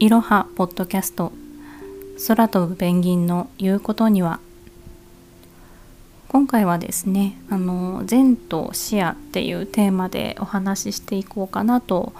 いろはポッドキャスト。空飛ぶペンギンの言うことには。今回はですねあの善と視野っていうテーマでお話ししていこうかなと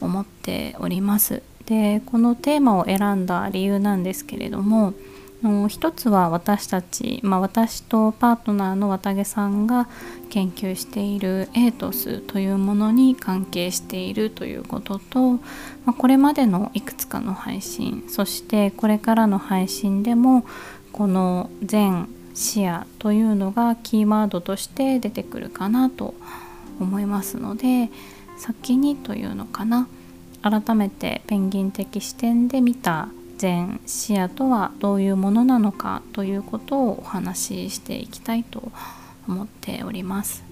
思っております。でこのテーマを選んだ理由なんですけれどもの一つは私たち、まあ、私とパートナーの綿毛さんが研究しているエイトスというものに関係しているということと、まあ、これまでのいくつかの配信そしてこれからの配信でもこの全視野というのがキーワードとして出てくるかなと思いますので先にというのかな。改めてペンギン的視点で見た全視野とはどういうものなのかということをお話ししていきたいと思っております。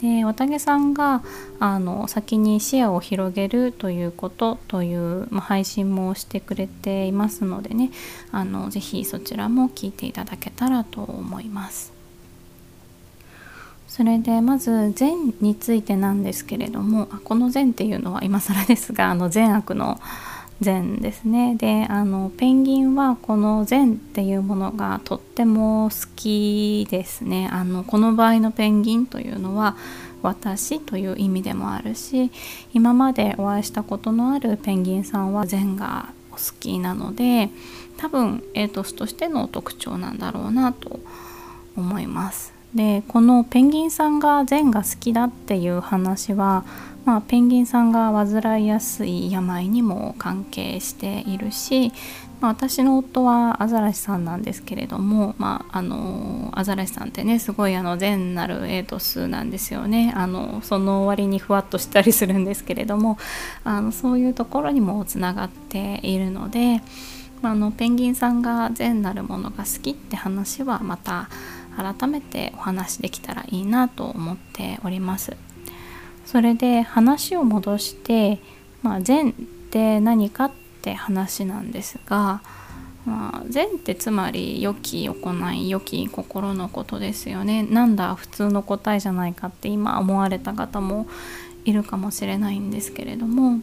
で綿毛さんがあの先に視野を広げるということという、まあ、配信もしてくれていますのでねあのぜひそちらも聞いていただけたらと思います。それでまず善についてなんですけれどもこの善っていうのは今更ですがあの善悪の善ですね。であのペンギンはこの善っていうものがとっても好きですね。あのこの場合のペンギンというのは私という意味でもあるし今までお会いしたことのあるペンギンさんは善がお好きなので多分エイトスとしての特徴なんだろうなと思います。でこのペンギンさんが善が好きだっていう話はまあ、ペンギンさんが患いやすい病にも関係しているし、まあ、私の夫はアザラシさんなんですけれども、まあ、あのアザラシさんってねすごいあの善なるエイトスなんですよね。あのその割にふわっとしたりするんですけれどもあのそういうところにもつながっているので、まあ、あのペンギンさんが善なるものが好きって話はまた改めてお話できたらいいなと思っております。それで話を戻して、まあ、善って何かって話なんですが、まあ、善ってつまり良き行い良き心のことですよねなんだ普通の答えじゃないかって今思われた方もいるかもしれないんですけれども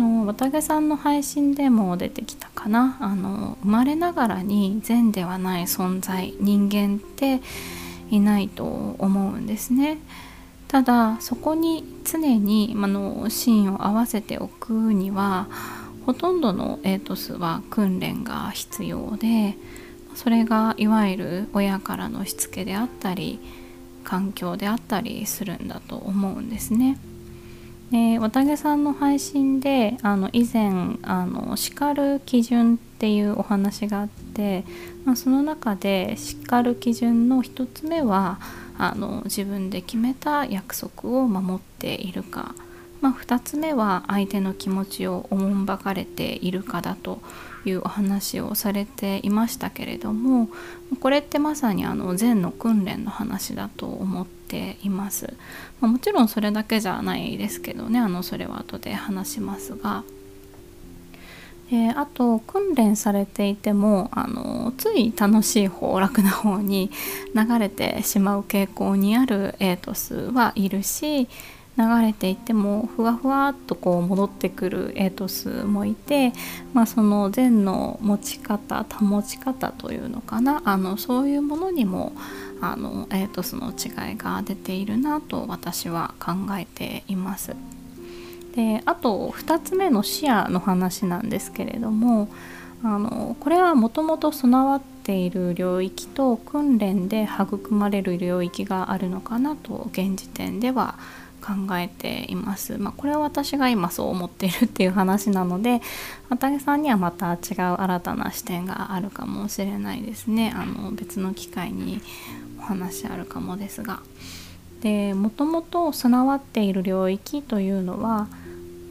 の綿毛さんの配信でも出てきたかなあの生まれながらに善ではない存在人間っていないと思うんですね。ただそこに常にあの芯を合わせておくにはほとんどのエイトスは訓練が必要でそれがいわゆる親からのしつけであったり環境であったりするんだと思うんですね。で綿毛さんの配信であの以前あの叱る基準っていうお話があって、まあ、その中で叱る基準の1つ目はあの自分で決めた約束を守っているか、まあ、2つ目は相手の気持ちをおもんばかれているかだというお話をされていましたけれどもこれってまさにあの禅の訓練の話だと思っています、まあ、もちろんそれだけじゃないですけどねあのそれは後で話しますが。であと訓練されていてもあのつい楽しい方楽な方に流れてしまう傾向にあるエイトスはいるし流れていてもふわふわっとこう戻ってくるエイトスもいて、まあ、その禅の持ち方保ち方というのかなあのそういうものにもあのエイトスの違いが出ているなと私は考えています。であと2つ目の視野の話なんですけれどもあのこれはもともと備わっている領域と訓練で育まれる領域があるのかなと現時点では考えています。まあ、これは私が今そう思っているっていう話なので綿毛さんにはまた違う新たな視点があるかもしれないですね。あの別の機会にお話あるかもですが。でもともと備わっている領域というのは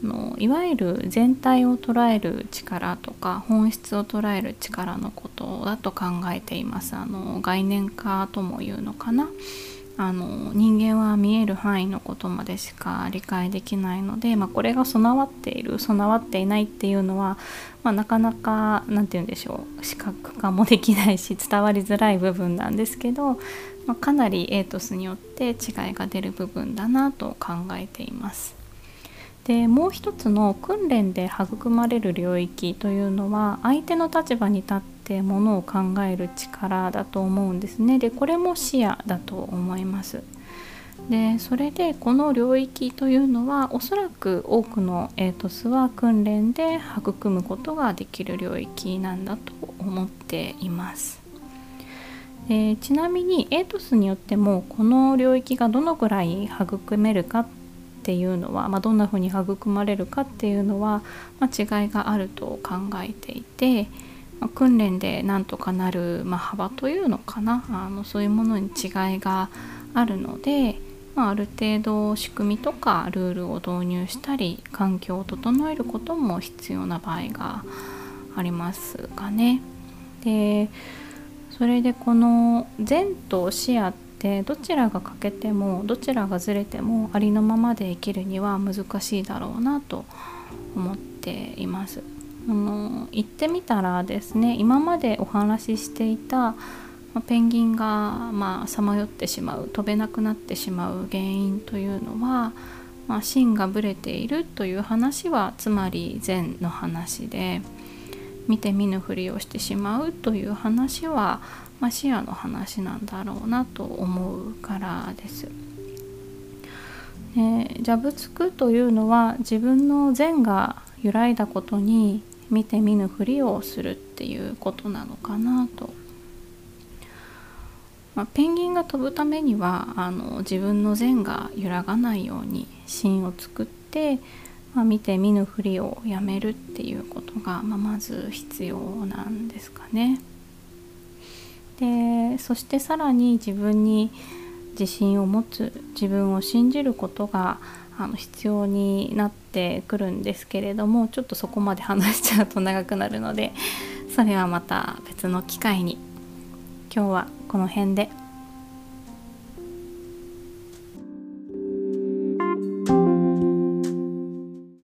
のいわゆる全体を捉える力とか本質を捉える力のことだと考えていますあの概念化ともいうのかなあの人間は見える範囲のことまでしか理解できないので、まあ、これが備わっている備わっていないっていうのは、まあ、なかなか何て言うんでしょう視覚化もできないし伝わりづらい部分なんですけど、まあ、かなりエイトスによって違いが出る部分だなと考えています。でもう一つの訓練で育まれる領域というのは相手の立場に立っててものを考える力だと思うんですね。でこれも視野だと思います。でそれでこの領域というのはおそらく多くのエイトスは訓練で育むことができる領域なんだと思っています。でちなみにエイトスによってもこの領域がどのくらい育めるかっていうのは、まあ、どんなふうに育まれるかっていうのは、まあ、違いがあると考えていて、まあ、訓練でなんとかなる、ま幅というのかなあのそういうものに違いがあるので、まあ、ある程度仕組みとかルールを導入したり環境を整えることも必要な場合がありますかね。でそれでこの善と視野ってどちらが欠けてもどちらがずれてもありのままで生きるには難しいだろうなと思っています。あの言ってみたらですね今までお話ししていたペンギンがさまよってしまう飛べなくなってしまう原因というのは、まあ、芯がぶれているという話はつまり善の話で見て見ぬふりをしてしまうという話は、まあ、視野の話なんだろうなと思うからです。ね、ジャブつくというのは自分の善が揺らいだことに見て見ぬふりをするっていうことなのかなとまあ、ペンギンが飛ぶためにはあの自分の善が揺らがないように芯を作って、まあ、見て見ぬふりをやめるっていうことが、まあ、まず必要なんですかね。でそしてさらに自分に自信を持つ自分を信じることがあの必要になっってくるんですけれどもちょっとそこまで話しちゃうと長くなるのでそれはまた別の機会に。今日はこの辺で。